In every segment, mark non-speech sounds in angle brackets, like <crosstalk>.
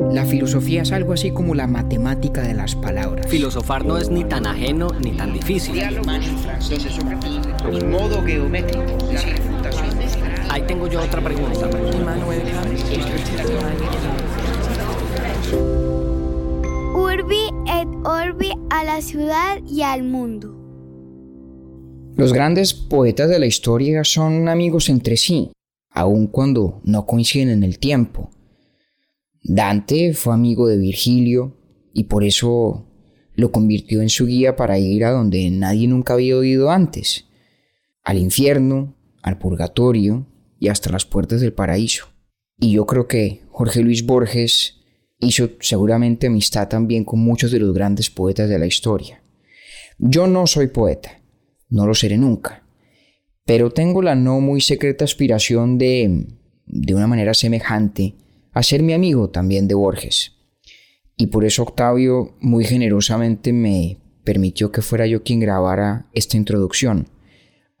La filosofía es algo así como la matemática de las palabras. Filosofar no es ni tan ajeno ni tan difícil. modo geométrico. Ahí tengo yo otra pregunta. Urbi et Orbi a la ciudad y al mundo. Los grandes poetas de la historia son amigos entre sí, aun cuando no coinciden en el tiempo. Dante fue amigo de Virgilio y por eso lo convirtió en su guía para ir a donde nadie nunca había oído antes, al infierno, al purgatorio y hasta las puertas del paraíso. Y yo creo que Jorge Luis Borges hizo seguramente amistad también con muchos de los grandes poetas de la historia. Yo no soy poeta, no lo seré nunca, pero tengo la no muy secreta aspiración de, de una manera semejante, a ser mi amigo también de Borges. Y por eso Octavio muy generosamente me permitió que fuera yo quien grabara esta introducción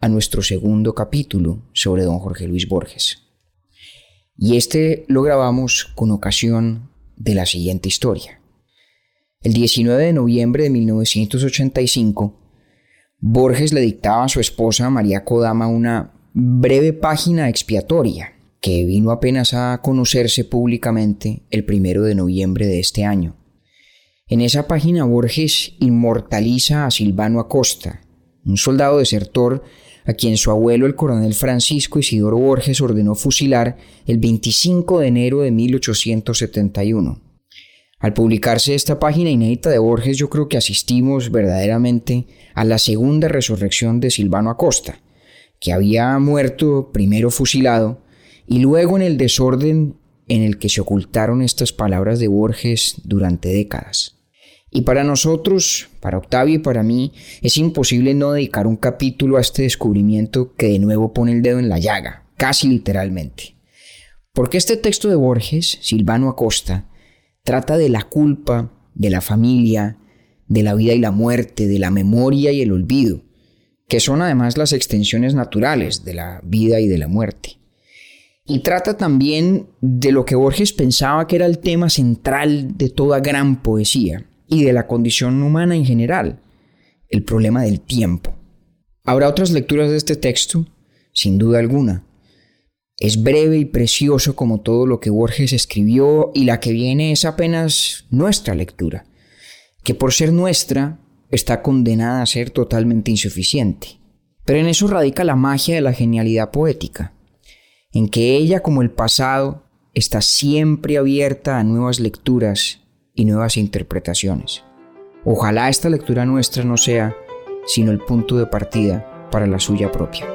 a nuestro segundo capítulo sobre don Jorge Luis Borges. Y este lo grabamos con ocasión de la siguiente historia. El 19 de noviembre de 1985, Borges le dictaba a su esposa María Kodama una breve página expiatoria que vino apenas a conocerse públicamente el primero de noviembre de este año. En esa página Borges inmortaliza a Silvano Acosta, un soldado desertor a quien su abuelo el coronel Francisco Isidoro Borges ordenó fusilar el 25 de enero de 1871. Al publicarse esta página inédita de Borges yo creo que asistimos verdaderamente a la segunda resurrección de Silvano Acosta, que había muerto primero fusilado y luego en el desorden en el que se ocultaron estas palabras de Borges durante décadas. Y para nosotros, para Octavio y para mí, es imposible no dedicar un capítulo a este descubrimiento que de nuevo pone el dedo en la llaga, casi literalmente. Porque este texto de Borges, Silvano Acosta, trata de la culpa, de la familia, de la vida y la muerte, de la memoria y el olvido, que son además las extensiones naturales de la vida y de la muerte. Y trata también de lo que Borges pensaba que era el tema central de toda gran poesía y de la condición humana en general, el problema del tiempo. Habrá otras lecturas de este texto, sin duda alguna. Es breve y precioso como todo lo que Borges escribió y la que viene es apenas nuestra lectura, que por ser nuestra está condenada a ser totalmente insuficiente. Pero en eso radica la magia de la genialidad poética en que ella como el pasado está siempre abierta a nuevas lecturas y nuevas interpretaciones. Ojalá esta lectura nuestra no sea sino el punto de partida para la suya propia.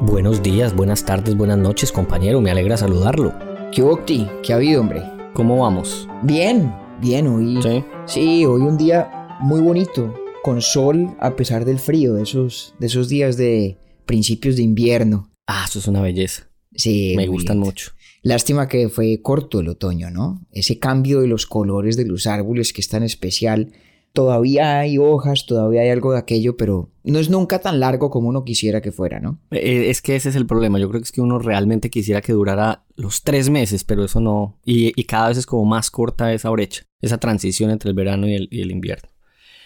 Buenos días, buenas tardes, buenas noches, compañero. Me alegra saludarlo. ¿Qué Octi? ¿Qué ha habido, hombre? ¿Cómo vamos? Bien, bien, hoy. Sí. Sí, hoy un día muy bonito con sol a pesar del frío, de esos, de esos días de principios de invierno. Ah, eso es una belleza. Sí. Me gustan mucho. Lástima que fue corto el otoño, ¿no? Ese cambio de los colores de los árboles que es tan especial. Todavía hay hojas, todavía hay algo de aquello, pero no es nunca tan largo como uno quisiera que fuera, ¿no? Eh, es que ese es el problema. Yo creo que es que uno realmente quisiera que durara los tres meses, pero eso no. Y, cada vez es como más corta esa brecha, esa transición entre el verano y el invierno.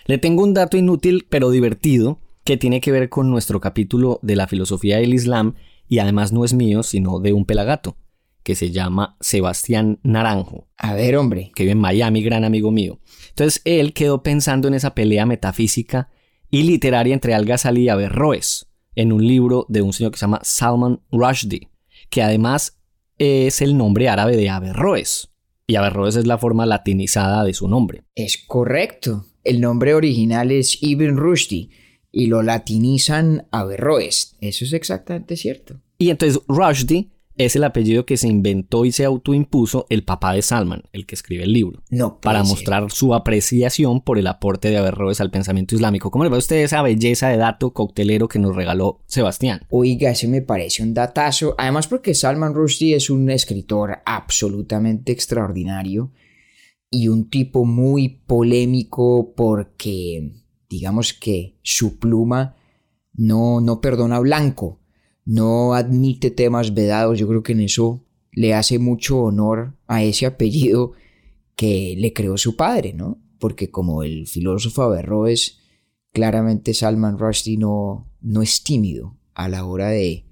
Le tengo un dato inútil pero divertido que tiene que ver con nuestro capítulo de la filosofía del Islam y además no es mío, sino de un pelagato que se llama Sebastián Naranjo. A ver, hombre. Que vive en Miami, gran amigo mío. Entonces él quedó pensando en esa pelea metafísica y literaria entre Al-Ghazali y Averroes, en un libro de un señor que se llama Salman Rushdie, que además es el nombre árabe de Averroes. Y Averroes es la forma latinizada de su nombre. Es correcto. El nombre original es Ibn Rushdie y lo latinizan Averroes. Eso es exactamente cierto. Y entonces Rushdie es el apellido que se inventó y se autoimpuso el papá de Salman, el que escribe el libro. No. Para mostrar su apreciación por el aporte de Averroes al pensamiento islámico. ¿Cómo le va a usted esa belleza de dato coctelero que nos regaló Sebastián? Oiga, ese me parece un datazo. Además porque Salman Rushdie es un escritor absolutamente extraordinario y un tipo muy polémico porque digamos que su pluma no, no perdona blanco, no admite temas vedados, yo creo que en eso le hace mucho honor a ese apellido que le creó su padre, ¿no? Porque como el filósofo Averroes, claramente Salman Rushdie no, no es tímido a la hora de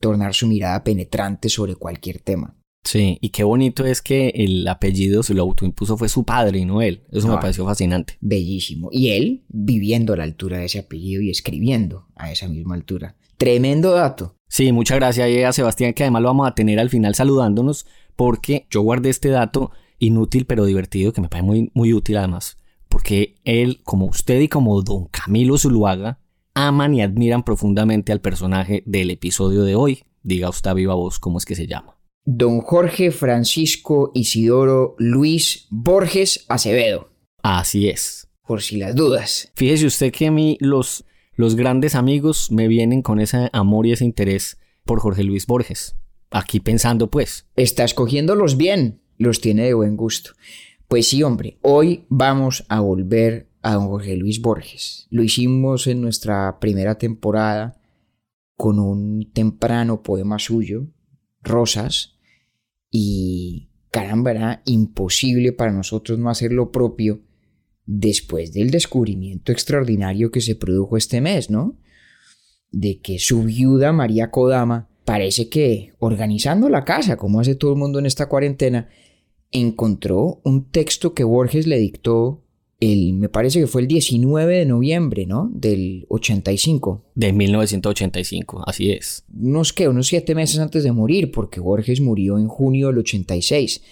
tornar su mirada penetrante sobre cualquier tema. Sí, y qué bonito es que el apellido se lo autoimpuso fue su padre y no él. Eso me Ah. pareció fascinante. Bellísimo. Y él viviendo a la altura de ese apellido y escribiendo a esa misma altura. Tremendo dato. Sí, muchas gracias a Sebastián, que además lo vamos a tener al final saludándonos, porque yo guardé este dato inútil pero divertido, que me parece muy, muy útil además, porque él, como usted y como don Camilo Zuluaga, aman y admiran profundamente al personaje del episodio de hoy. Diga usted a viva voz cómo es que se llama. Don Jorge Francisco Isidoro Luis Borges Acevedo. Así es. Por si las dudas. Fíjese usted que a mí los, los grandes amigos me vienen con ese amor y ese interés por Jorge Luis Borges. Aquí pensando pues, Está escogiéndolos bien. Los tiene de buen gusto. Pues sí, hombre. Hoy vamos a volver a don Jorge Luis Borges. Lo hicimos en nuestra primera temporada con un temprano poema suyo, Rosas. Y caramba, era imposible para nosotros no hacer lo propio después del descubrimiento extraordinario que se produjo este mes, ¿no? De que su viuda María Kodama parece que organizando la casa, como hace todo el mundo en esta cuarentena, encontró un texto que Borges le dictó el, me parece que fue el 19 de noviembre, ¿no? Del 85. de 1985, así es. Unos que, unos siete meses antes de morir, porque Borges murió en junio del 86.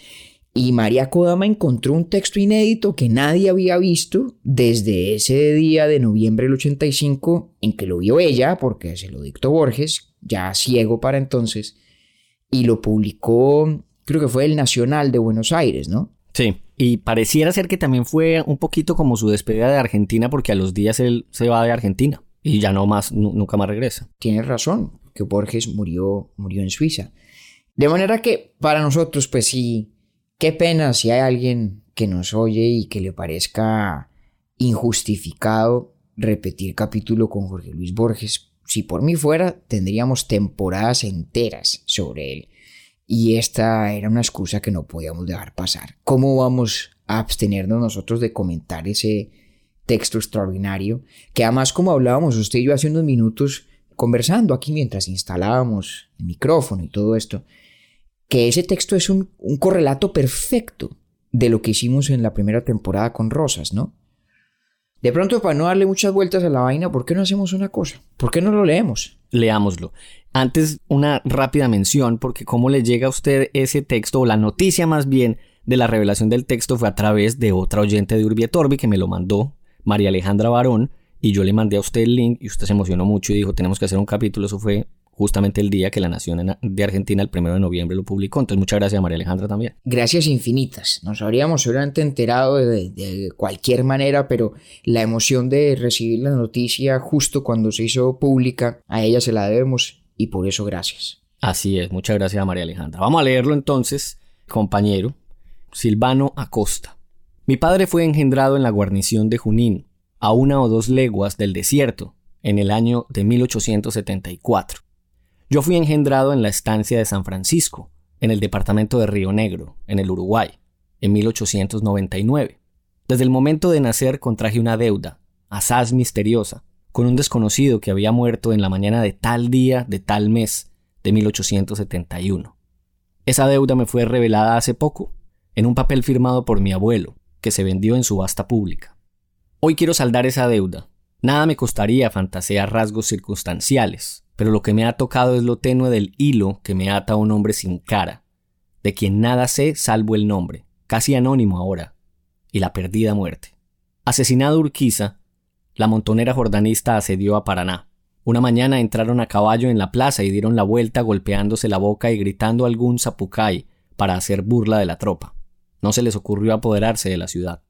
Y María Kodama encontró un texto inédito que nadie había visto desde ese día de noviembre del 85 en que lo vio ella, porque se lo dictó Borges, ya ciego para entonces, y lo publicó, creo que fue el Nacional de Buenos Aires, ¿no? Sí, y pareciera ser que también fue un poquito como su despedida de Argentina porque a los días él se va de Argentina y ya no más, nu- nunca más regresa. Tienes razón, que Borges murió, murió en Suiza. De manera que para nosotros, pues sí, qué pena si hay alguien que nos oye y que le parezca injustificado repetir capítulo con Jorge Luis Borges. Si por mí fuera, tendríamos temporadas enteras sobre él. Y esta era una excusa que no podíamos dejar pasar. ¿Cómo vamos a abstenernos nosotros de comentar ese texto extraordinario? Que además, como hablábamos usted y yo hace unos minutos, conversando aquí mientras instalábamos el micrófono y todo esto, que ese texto es un, un correlato perfecto de lo que hicimos en la primera temporada con Rosas, ¿no? De pronto, para no darle muchas vueltas a la vaina, ¿por qué no hacemos una cosa? ¿Por qué no lo leemos? Leámoslo. Antes, una rápida mención, porque cómo le llega a usted ese texto, o la noticia más bien de la revelación del texto fue a través de otra oyente de Urbietorbi que me lo mandó, María Alejandra Barón, y yo le mandé a usted el link y usted se emocionó mucho y dijo, tenemos que hacer un capítulo. Eso fue justamente el día que la Nación de Argentina, el primero de noviembre, lo publicó. Entonces, muchas gracias a María Alejandra también. Gracias infinitas. Nos habríamos seguramente enterado de cualquier manera, pero la emoción de recibir la noticia justo cuando se hizo pública, a ella se la debemos y por eso gracias. Así es, muchas gracias a María Alejandra. Vamos a leerlo entonces, compañero. Silvano Acosta. Mi padre fue engendrado en la guarnición de Junín, a una o dos leguas del desierto, en el año de 1874. Yo fui engendrado en la estancia de San Francisco, en el departamento de Río Negro, en el Uruguay, en 1899. Desde el momento de nacer contraje una deuda, asaz misteriosa, con un desconocido que había muerto en la mañana de tal día de tal mes de 1871. Esa deuda me fue revelada hace poco, en un papel firmado por mi abuelo, que se vendió en subasta pública. Hoy quiero saldar esa deuda. Nada me costaría fantasear rasgos circunstanciales, pero lo que me ha tocado es lo tenue del hilo que me ata a un hombre sin cara, de quien nada sé salvo el nombre, casi anónimo ahora, y la perdida muerte. Asesinado Urquiza, la montonera jordanista asedió a Paraná. Una mañana entraron a caballo en la plaza y dieron la vuelta golpeándose la boca y gritando algún zapucay para hacer burla de la tropa. No se les ocurrió apoderarse de la ciudad.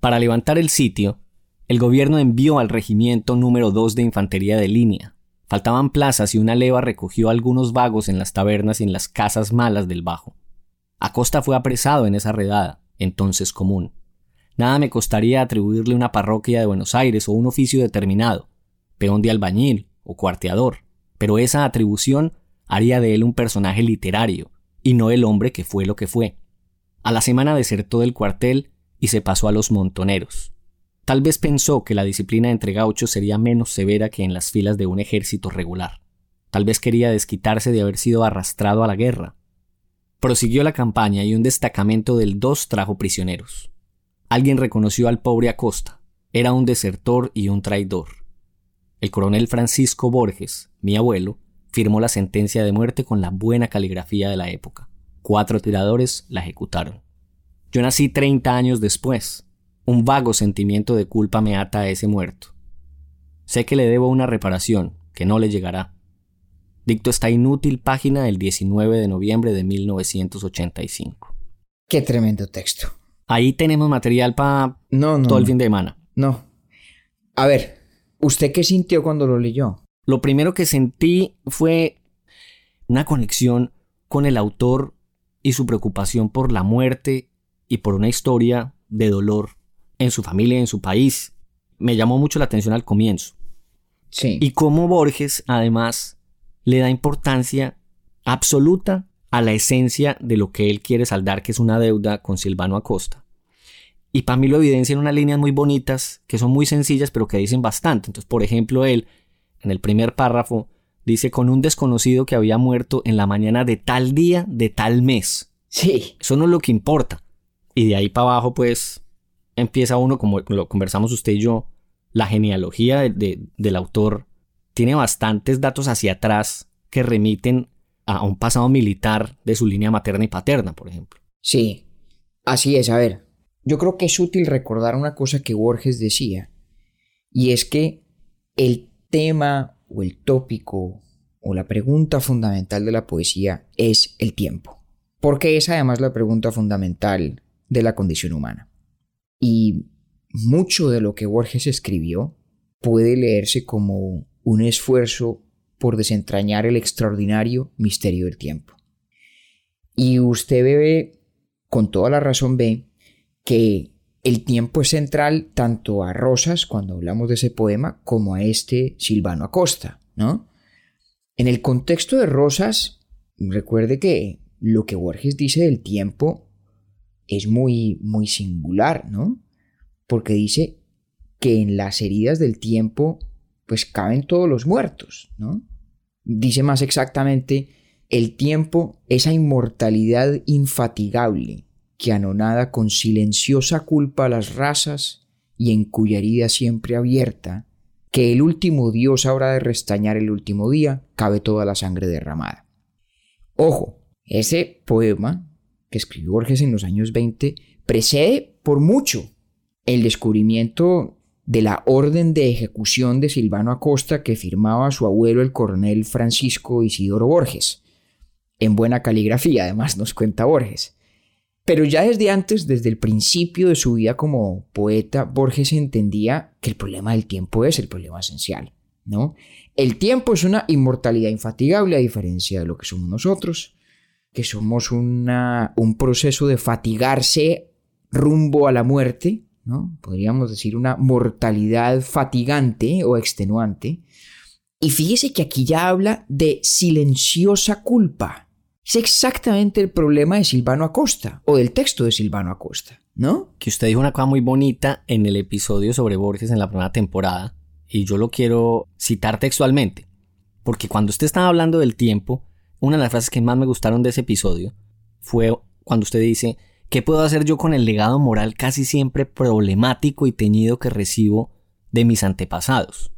Para levantar el sitio, el gobierno envió al regimiento número 2 de infantería de línea. Faltaban plazas y una leva recogió algunos vagos en las tabernas y en las casas malas del Bajo. Acosta fue apresado en esa redada, entonces común. Nada me costaría atribuirle una parroquia de Buenos Aires o un oficio determinado, peón de albañil o cuarteador, pero esa atribución haría de él un personaje literario y no el hombre que fue lo que fue. A la semana desertó del cuartel y se pasó a los montoneros. Tal vez pensó que la disciplina entre gauchos sería menos severa que en las filas de un ejército regular. Tal vez quería desquitarse de haber sido arrastrado a la guerra. Prosiguió la campaña y un destacamento del 2 trajo prisioneros. Alguien reconoció al pobre Acosta. Era un desertor y un traidor. El coronel Francisco Borges, mi abuelo, firmó la sentencia de muerte con la buena caligrafía de la época. Cuatro tiradores la ejecutaron. Yo nací 30 años después. Un vago sentimiento de culpa me ata a ese muerto. Sé que le debo una reparación, que no le llegará. Dicto esta inútil página del 19 de noviembre de 1985. Qué tremendo texto. Ahí tenemos material para No, no. todo el fin de semana. No. A ver, ¿usted qué sintió cuando lo leyó? Lo primero que sentí fue una conexión con el autor y su preocupación por la muerte y por una historia de dolor en su familia y en su país. Me llamó mucho la atención al comienzo. Sí. Y cómo Borges, además, le da importancia absoluta a la esencia de lo que él quiere saldar, que es una deuda con Silvano Acosta. Y para mí lo evidencia en unas líneas muy bonitas, que son muy sencillas, pero que dicen bastante. Entonces, por ejemplo, él, en el primer párrafo, dice con un desconocido que había muerto en la mañana de tal día, de tal mes. Sí. Eso no es lo que importa. Y de ahí para abajo, pues, empieza uno, como lo conversamos usted y yo, la genealogía de- de- del autor tiene bastantes datos hacia atrás que remiten a un pasado militar de su línea materna y paterna, por ejemplo. Sí. Así es, a ver. Yo creo que es útil recordar una cosa que Borges decía, y es que el tema o el tópico o la pregunta fundamental de la poesía es el tiempo, porque es además la pregunta fundamental de la condición humana. Y mucho de lo que Borges escribió puede leerse como un esfuerzo por desentrañar el extraordinario misterio del tiempo. Y usted ve, con toda la razón ve, que el tiempo es central tanto a Rosas, cuando hablamos de ese poema, como a este Silvano Acosta, ¿no? En el contexto de Rosas, recuerde que lo que Borges dice del tiempo es muy, muy singular, ¿no? Porque dice que en las heridas del tiempo, pues caben todos los muertos, ¿no? Dice más exactamente, el tiempo, esa inmortalidad infatigable que anonada con silenciosa culpa a las razas y en cuya herida siempre abierta, que el último Dios habrá de restañar el último día, cabe toda la sangre derramada. Ojo, ese poema que escribió Borges en los años 20 precede por mucho el descubrimiento de la orden de ejecución de Silvano Acosta que firmaba su abuelo el coronel Francisco Isidoro Borges. En buena caligrafía, además, nos cuenta Borges. Pero ya desde antes, desde el principio de su vida como poeta, Borges entendía que el problema del tiempo es el problema esencial, ¿no? El tiempo es una inmortalidad infatigable a diferencia de lo que somos nosotros, que somos una, un proceso de fatigarse rumbo a la muerte, ¿no? Podríamos decir una mortalidad fatigante o extenuante. Y fíjese que aquí ya habla de silenciosa culpa. Es exactamente el problema de Silvano Acosta o del texto de Silvano Acosta, ¿no? Que usted dijo una cosa muy bonita en el episodio sobre Borges en la primera temporada, y yo lo quiero citar textualmente, porque cuando usted estaba hablando del tiempo, una de las frases que más me gustaron de ese episodio fue cuando usted dice, ¿qué puedo hacer yo con el legado moral casi siempre problemático y teñido que recibo de mis antepasados?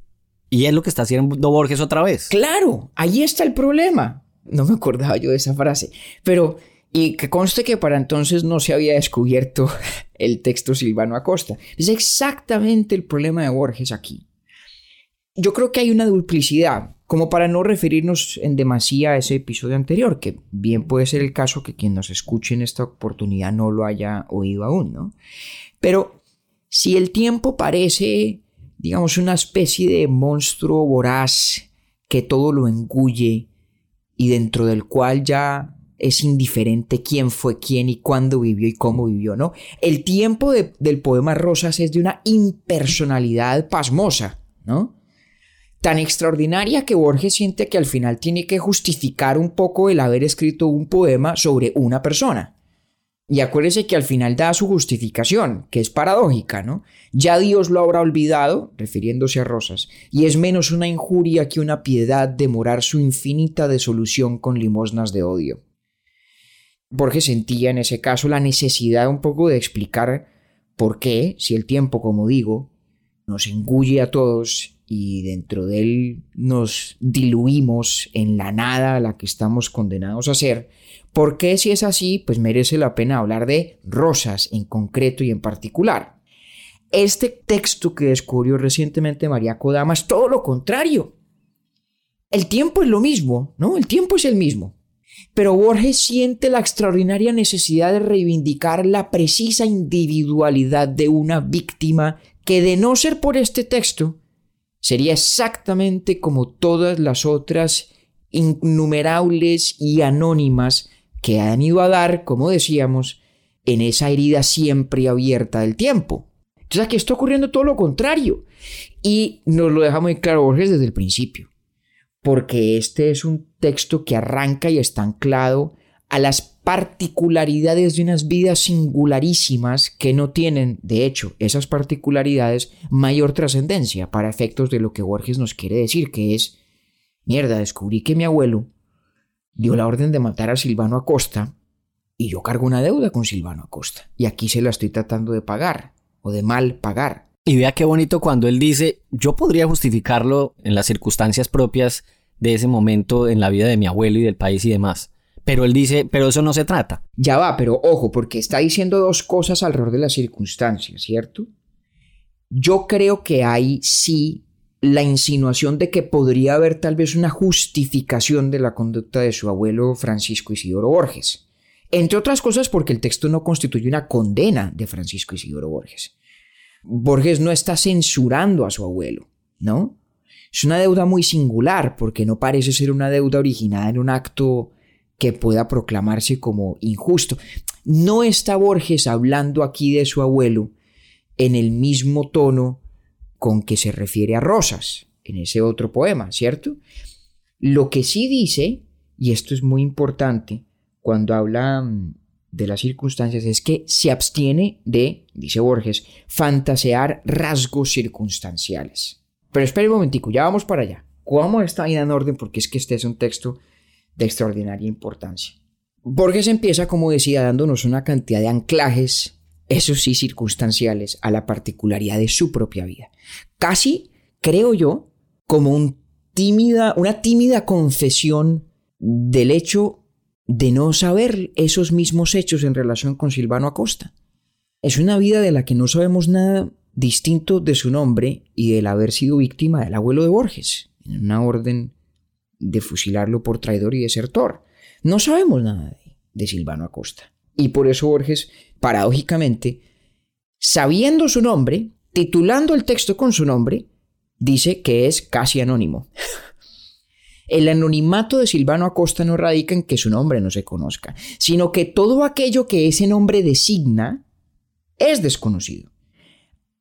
Y es lo que está haciendo Borges otra vez. Claro, ahí está el problema. No me acordaba yo de esa frase. Pero, y que conste que para entonces no se había descubierto <laughs> el texto Silvano Acosta. Es exactamente el problema de Borges aquí. Yo creo que hay una duplicidad, como para no referirnos en demasía a ese episodio anterior, que bien puede ser el caso que quien nos escuche en esta oportunidad no lo haya oído aún, ¿no? Pero si el tiempo parece, digamos, una especie de monstruo voraz que todo lo engulle, y dentro del cual ya es indiferente quién fue quién y cuándo vivió y cómo vivió, ¿no? El tiempo de, del poema Rosas es de una impersonalidad pasmosa, ¿no? Tan extraordinaria que Borges siente que al final tiene que justificar un poco el haber escrito un poema sobre una persona. Y acuérdese que al final da su justificación, que es paradójica, ¿no? Ya Dios lo habrá olvidado, refiriéndose a Rosas, y es menos una injuria que una piedad demorar su infinita desolución con limosnas de odio. Borges sentía en ese caso la necesidad un poco de explicar por qué, si el tiempo, como digo, nos engulle a todos y dentro de él nos diluimos en la nada a la que estamos condenados a ser, ¿Por qué si es así? Pues merece la pena hablar de rosas en concreto y en particular. Este texto que descubrió recientemente María Kodama es todo lo contrario. El tiempo es lo mismo, ¿no? El tiempo es el mismo. Pero Borges siente la extraordinaria necesidad de reivindicar la precisa individualidad de una víctima que de no ser por este texto, sería exactamente como todas las otras innumerables y anónimas que han ido a dar, como decíamos, en esa herida siempre abierta del tiempo. Entonces aquí está ocurriendo todo lo contrario. Y nos lo deja muy claro Borges desde el principio. Porque este es un texto que arranca y está anclado a las particularidades de unas vidas singularísimas que no tienen, de hecho, esas particularidades mayor trascendencia para efectos de lo que Borges nos quiere decir, que es, mierda, descubrí que mi abuelo dio la orden de matar a Silvano Acosta y yo cargo una deuda con Silvano Acosta. Y aquí se la estoy tratando de pagar o de mal pagar. Y vea qué bonito cuando él dice, yo podría justificarlo en las circunstancias propias de ese momento en la vida de mi abuelo y del país y demás. Pero él dice, pero eso no se trata. Ya va, pero ojo, porque está diciendo dos cosas alrededor de las circunstancias, ¿cierto? Yo creo que hay sí la insinuación de que podría haber tal vez una justificación de la conducta de su abuelo Francisco Isidoro Borges. Entre otras cosas porque el texto no constituye una condena de Francisco Isidoro Borges. Borges no está censurando a su abuelo, ¿no? Es una deuda muy singular porque no parece ser una deuda originada en un acto que pueda proclamarse como injusto. No está Borges hablando aquí de su abuelo en el mismo tono con que se refiere a rosas en ese otro poema, ¿cierto? Lo que sí dice, y esto es muy importante cuando habla mm, de las circunstancias, es que se abstiene de, dice Borges, fantasear rasgos circunstanciales. Pero espere un momentico, ya vamos para allá. ¿Cómo está en orden? Porque es que este es un texto de extraordinaria importancia. Borges empieza, como decía, dándonos una cantidad de anclajes eso sí circunstanciales, a la particularidad de su propia vida. Casi, creo yo, como un tímida, una tímida confesión del hecho de no saber esos mismos hechos en relación con Silvano Acosta. Es una vida de la que no sabemos nada distinto de su nombre y del haber sido víctima del abuelo de Borges, en una orden de fusilarlo por traidor y desertor. No sabemos nada de, de Silvano Acosta. Y por eso Borges paradójicamente, sabiendo su nombre, titulando el texto con su nombre, dice que es casi anónimo. <laughs> El anonimato de Silvano Acosta no radica en que su nombre no se conozca, sino que todo aquello que ese nombre designa es desconocido.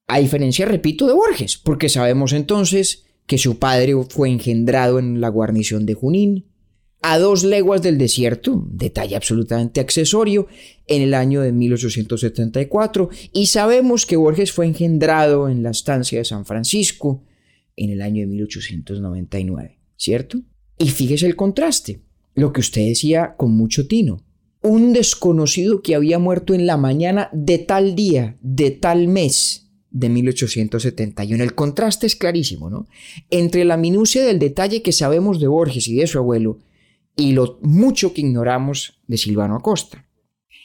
A diferencia, repito, de Borges, porque sabemos entonces que su padre fue engendrado en la guarnición de Junín, a dos leguas del desierto, detalle absolutamente accesorio, en el año de 1874, y sabemos que Borges fue engendrado en la estancia de San Francisco en el año de 1899, ¿cierto? Y fíjese el contraste, lo que usted decía con mucho tino. Un desconocido que había muerto en la mañana de tal día, de tal mes de 1871. El contraste es clarísimo, ¿no? Entre la minucia del detalle que sabemos de Borges y de su abuelo y lo mucho que ignoramos de Silvano Acosta.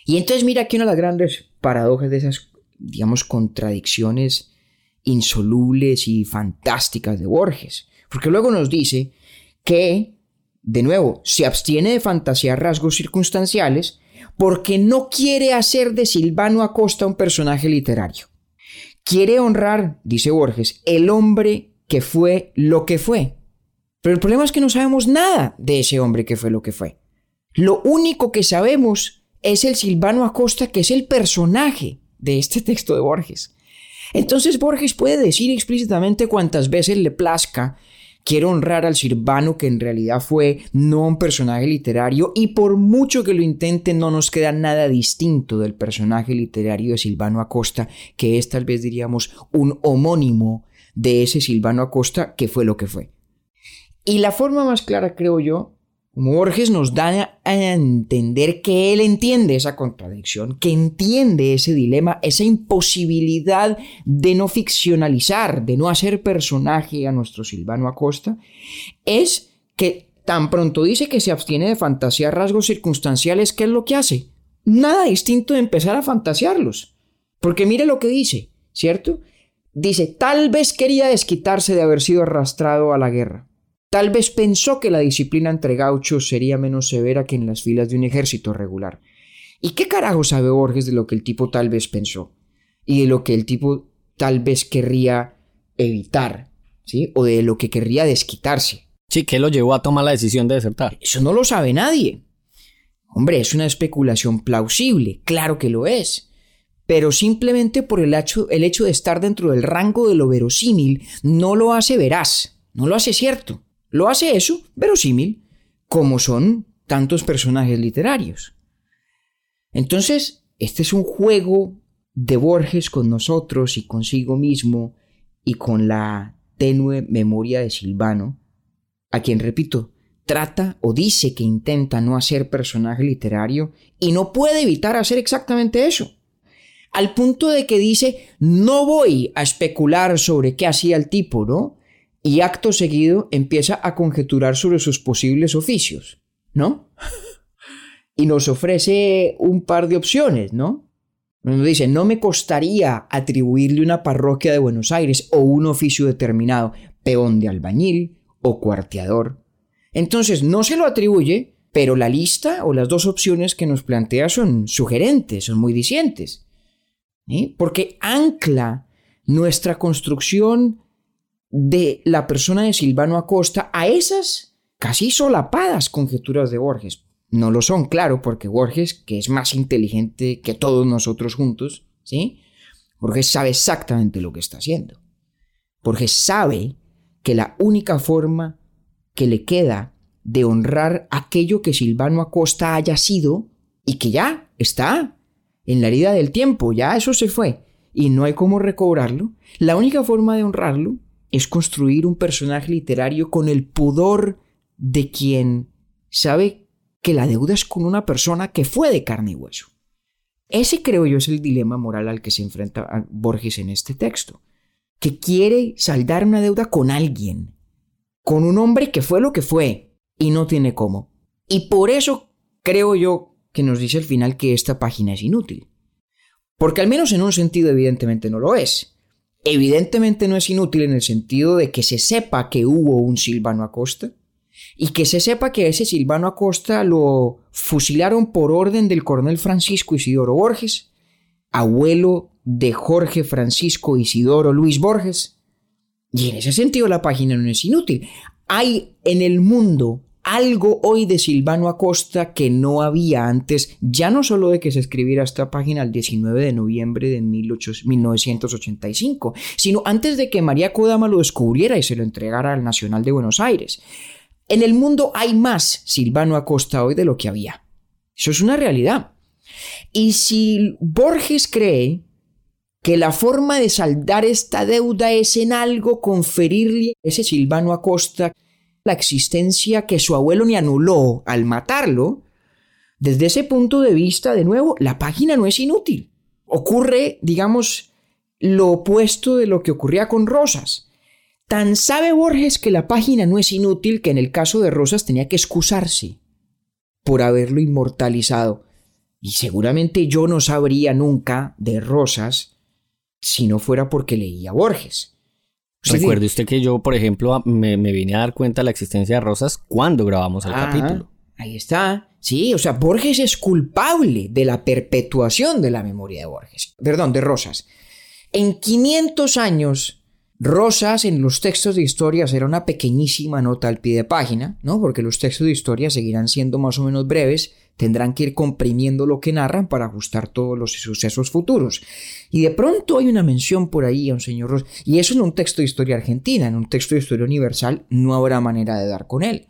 Y entonces mira aquí una de las grandes paradojas de esas, digamos, contradicciones insolubles y fantásticas de Borges, porque luego nos dice que, de nuevo, se abstiene de fantasear rasgos circunstanciales porque no quiere hacer de Silvano Acosta un personaje literario. Quiere honrar, dice Borges, el hombre que fue lo que fue, pero el problema es que no sabemos nada de ese hombre que fue lo que fue. Lo único que sabemos es el Silvano Acosta, que es el personaje de este <laughs> texto de Borges. Entonces Borges puede decir explícitamente cuantas veces le plazca quiero honrar al Silvano que en realidad fue no un personaje literario y por mucho que lo intente no nos queda nada distinto del personaje literario de Silvano Acosta, que es tal vez diríamos un homónimo de ese Silvano Acosta que fue lo que fue. Y la forma más clara, creo yo, Borges nos da a entender que él entiende esa contradicción, que entiende ese dilema, esa imposibilidad de no ficcionalizar, de no hacer personaje a nuestro Silvano Acosta, es que tan pronto dice que se abstiene de fantasear rasgos circunstanciales, ¿qué es lo que hace? Nada distinto de empezar a fantasearlos. Porque mire lo que dice, ¿cierto? Dice, tal vez quería desquitarse de haber sido arrastrado a la guerra. Tal vez pensó que la disciplina entre gauchos sería menos severa que en las filas de un ejército regular. ¿Y qué carajo sabe Borges de lo que el tipo tal vez pensó? Y de lo que el tipo tal vez querría evitar, ¿sí? O de lo que querría desquitarse. Sí, ¿qué lo llevó a tomar la decisión de desertar? Eso no lo sabe nadie. Hombre, es una especulación plausible, claro que lo es. Pero simplemente por el hecho, el hecho de estar dentro del rango de lo verosímil no lo hace veraz, no lo hace cierto. Lo hace eso verosímil, como son tantos personajes literarios. Entonces, este es un juego de Borges con nosotros y consigo mismo y con la tenue memoria de Silvano, a quien, repito, trata o dice que intenta no hacer personaje literario y no puede evitar hacer exactamente eso. Al punto de que dice, no voy a especular sobre qué hacía el tipo, ¿no? Y acto seguido empieza a conjeturar sobre sus posibles oficios, ¿no? y nos ofrece un par de opciones, ¿no? Nos dice, no me costaría atribuirle una parroquia de Buenos Aires o un oficio determinado, peón de albañil o cuarteador. Entonces no se lo atribuye, pero la lista o las dos opciones que nos plantea son sugerentes, son muy dicientes. Porque ancla nuestra construcción de la persona de Silvano Acosta a esas casi solapadas conjeturas de Borges. No lo son, claro, porque Borges, que es más inteligente que todos nosotros juntos, ¿sí? Borges sabe exactamente lo que está haciendo. Borges sabe que la única forma que le queda de honrar aquello que Silvano Acosta haya sido y que ya está en la herida del tiempo, ya eso se fue y no hay cómo recobrarlo, la única forma de honrarlo es construir un personaje literario con el pudor de quien sabe que la deuda es con una persona que fue de carne y hueso. Ese creo yo es el dilema moral al que se enfrenta Borges en este texto, que quiere saldar una deuda con alguien, con un hombre que fue lo que fue y no tiene cómo. Y por eso creo yo que nos dice al final que esta página es inútil. Porque al menos en un sentido evidentemente no lo es. Evidentemente no es inútil en el sentido de que se sepa que hubo un Silvano Acosta y que se sepa que ese Silvano Acosta lo fusilaron por orden del coronel Francisco Isidoro Borges, abuelo de Jorge Francisco Isidoro Luis Borges. Y en ese sentido la página no es inútil. Hay en el mundo algo hoy de Silvano Acosta que no había antes, ya no solo de que se escribiera esta página el 19 de noviembre de 1985, sino antes de que María Kodama lo descubriera y se lo entregara al Nacional de Buenos Aires. En el mundo hay más Silvano Acosta hoy de lo que había. Eso es una realidad. Y si Borges cree que la forma de saldar esta deuda es en algo conferirle ese Silvano Acosta la existencia que su abuelo ni anuló al matarlo, desde ese punto de vista, de nuevo, la página no es inútil. Ocurre, digamos, lo opuesto de lo que ocurría con Rosas. Tan sabe Borges que la página no es inútil que en el caso de Rosas tenía que excusarse por haberlo inmortalizado. Y seguramente yo no sabría nunca de Rosas si no fuera porque leía Borges. Recuerde usted que yo, por ejemplo, me, vine a dar cuenta de la existencia de Rosas cuando grabamos el ah, capítulo. Ahí está. Sí, o sea, Borges es culpable de la perpetuación de la memoria de Borges. Perdón, de Rosas. En 500 años, Rosas en los textos de historia será una pequeñísima nota al pie de página, ¿no? Porque los textos de historia seguirán siendo más o menos breves, tendrán que ir comprimiendo lo que narran para ajustar todos los sucesos futuros. Y de pronto hay una mención por ahí a un señor Ross, y eso en un texto de historia argentina, en un texto de historia universal no habrá manera de dar con él.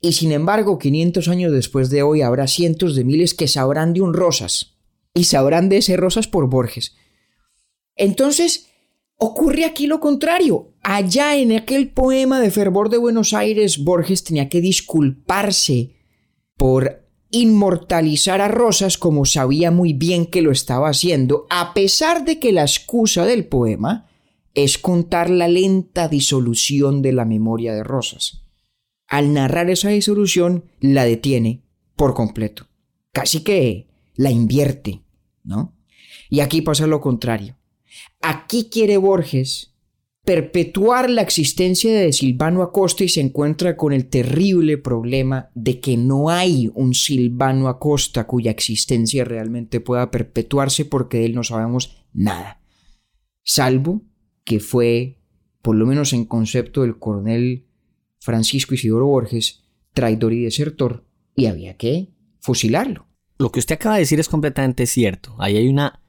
Y sin embargo, 500 años después de hoy habrá cientos de miles que sabrán de un Rosas, y sabrán de ese Rosas por Borges. Entonces, ocurre aquí lo contrario. Allá en aquel poema de Fervor de Buenos Aires, Borges tenía que disculparse por inmortalizar a Rosas como sabía muy bien que lo estaba haciendo, a pesar de que la excusa del poema es contar la lenta disolución de la memoria de Rosas. Al narrar esa disolución, la detiene por completo. Casi que la invierte, ¿no? Y aquí pasa lo contrario. Aquí quiere Borges perpetuar la existencia de Silvano Acosta y se encuentra con el terrible problema de que no hay un Silvano Acosta cuya existencia realmente pueda perpetuarse porque de él no sabemos nada. Salvo que fue, por lo menos en concepto del coronel Francisco Isidoro Borges, traidor y desertor, y había que fusilarlo. Lo que usted acaba de decir es completamente cierto. Ahí hay una...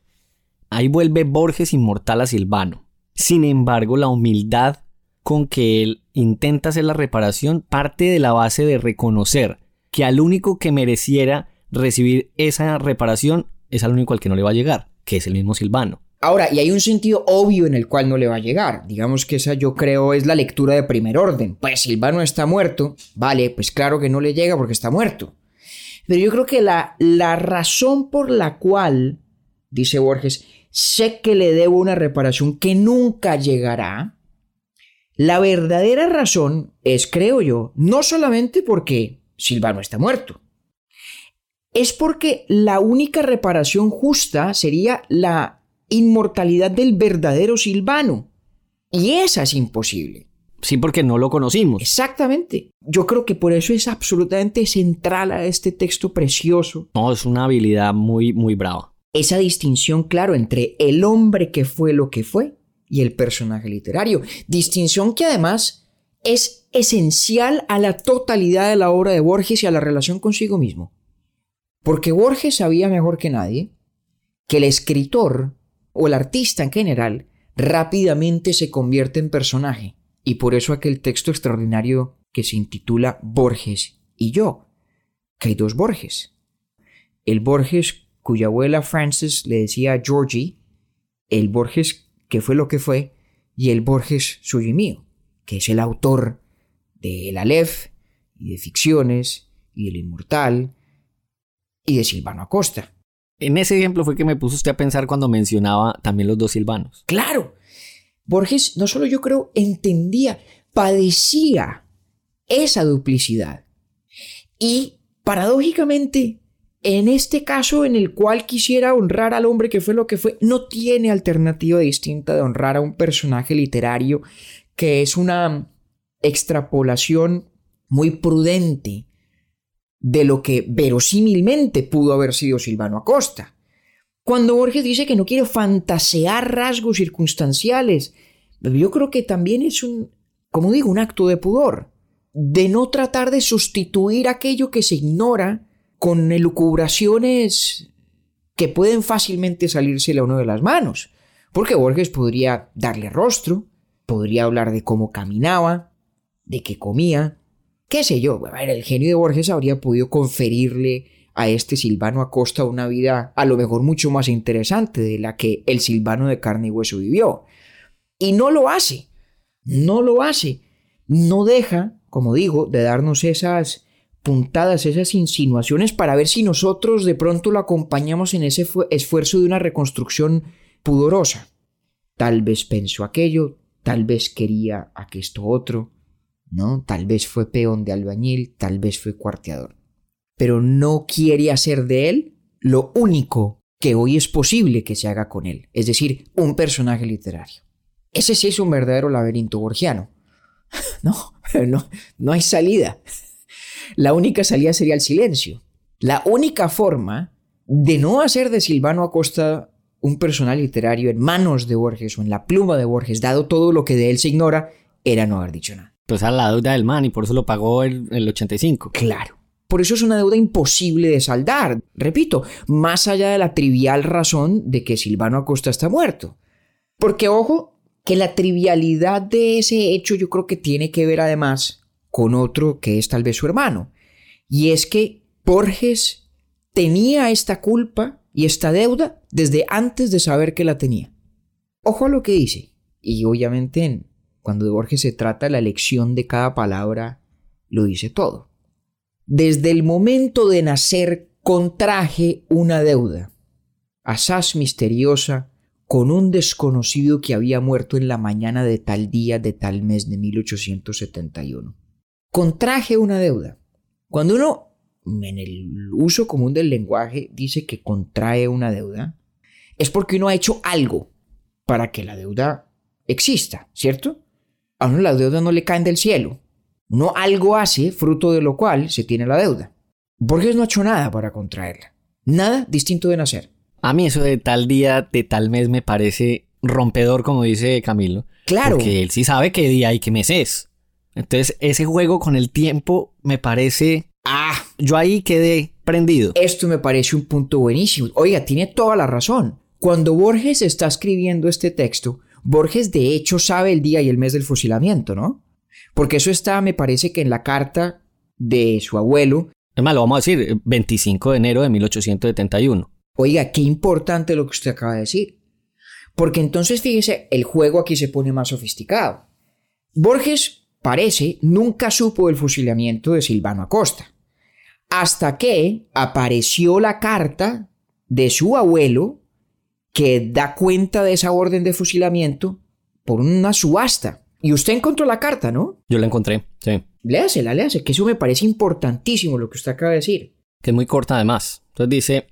Ahí vuelve Borges inmortal a Silvano. Sin embargo, la humildad con que él intenta hacer la reparación parte de la base de reconocer que al único que mereciera recibir esa reparación es al único al que no le va a llegar, que es el mismo Silvano. Ahora, y hay un sentido obvio en el cual no le va a llegar. Digamos que esa yo creo es la lectura de primer orden. Pues Silvano está muerto, vale, pues claro que no le llega porque está muerto. Pero yo creo que la, la razón por la cual, dice Borges, sé que le debo una reparación que nunca llegará, la verdadera razón es, creo yo, no solamente porque Silvano está muerto, es porque la única reparación justa sería la inmortalidad del verdadero Silvano. Y esa es imposible. Sí, porque no lo conocimos. Exactamente. Yo creo que por eso es absolutamente central a este texto precioso. No, es una habilidad muy, muy brava esa distinción, claro, entre el hombre que fue lo que fue y el personaje literario. Distinción que además es esencial a la totalidad de la obra de Borges y a la relación consigo mismo. Porque Borges sabía mejor que nadie que el escritor o el artista en general rápidamente se convierte en personaje. Y por eso aquel texto extraordinario que se intitula Borges y yo, que hay dos Borges. El Borges cuya abuela Frances le decía Georgie, el Borges que fue lo que fue, y el Borges suyo y mío, que es el autor de El Aleph, y de Ficciones, y El Inmortal, y de Silvano Acosta. En ese ejemplo fue que me puso usted a pensar cuando mencionaba también los dos silvanos. Claro. Borges no solo yo creo entendía, padecía esa duplicidad. Y paradójicamente en este caso en el cual quisiera honrar al hombre que fue lo que fue, no tiene alternativa distinta de honrar a un personaje literario que es una extrapolación muy prudente de lo que verosímilmente pudo haber sido Silvano Acosta. Cuando Borges dice que no quiere fantasear rasgos circunstanciales, yo creo que también es un, como digo, un acto de pudor, de no tratar de sustituir aquello que se ignora con elucubraciones que pueden fácilmente salirse a uno de las manos. Porque Borges podría darle rostro, podría hablar de cómo caminaba, de qué comía, qué sé yo. el genio de Borges habría podido conferirle a este Silvano Acosta una vida a lo mejor mucho más interesante de la que el Silvano de carne y hueso vivió. Y no lo hace, no lo hace. No deja, como digo, de darnos esas puntadas, esas insinuaciones para ver si nosotros de pronto lo acompañamos en ese esfuerzo de una reconstrucción pudorosa. Tal vez pensó aquello, tal vez quería esto otro, ¿no? Tal vez fue peón de albañil, tal vez fue cuarteador. Pero no quiere hacer de él lo único que hoy es posible que se haga con él, es decir, un personaje literario. Ese sí es un verdadero laberinto borgiano. <laughs> No, no, no hay salida la única salida sería el silencio. La única forma de no hacer de Silvano Acosta un personal literario en manos de Borges o en la pluma de Borges, dado todo lo que de él se ignora, era no haber dicho nada. Pues a la deuda del man y por eso lo pagó el, el 85. Claro. Por eso es una deuda imposible de saldar. Repito, más allá de la trivial razón de que Silvano Acosta está muerto. Porque, ojo, que la trivialidad de ese hecho yo creo que tiene que ver además con otro que es tal vez su hermano. Y es que Borges tenía esta culpa y esta deuda desde antes de saber que la tenía. Ojo a lo que dice. Y obviamente cuando de Borges se trata, la elección de cada palabra lo dice todo. Desde el momento de nacer contraje una deuda, asaz misteriosa, con un desconocido que había muerto en la mañana de tal día de tal mes de 1871. Contraje una deuda. Cuando uno, en el uso común del lenguaje, dice que contrae una deuda, es porque uno ha hecho algo para que la deuda exista, ¿cierto? A uno las deudas no le caen del cielo. No algo hace, fruto de lo cual se tiene la deuda. Borges no ha hecho nada para contraerla. Nada distinto de nacer. A mí eso de tal día, de tal mes me parece rompedor, como dice Camilo. Claro. Porque él sí sabe qué día y qué mes es. Entonces, ese juego con el tiempo me parece... Ah, yo ahí quedé prendido. Esto me parece un punto buenísimo. Oiga, tiene toda la razón. Cuando Borges está escribiendo este texto, Borges de hecho sabe el día y el mes del fusilamiento, ¿no? Porque eso está, me parece que en la carta de su abuelo. Es más, lo vamos a decir, 25 de enero de 1871. Oiga, qué importante lo que usted acaba de decir. Porque entonces, fíjese, el juego aquí se pone más sofisticado. Borges, parece, nunca supo del fusilamiento de Silvano Acosta. Hasta que apareció la carta de su abuelo que da cuenta de esa orden de fusilamiento por una subasta. Y usted encontró la carta, ¿no? Yo la encontré, sí. Léasela, léase, que eso me parece importantísimo lo que usted acaba de decir. Que es muy corta además. Entonces dice,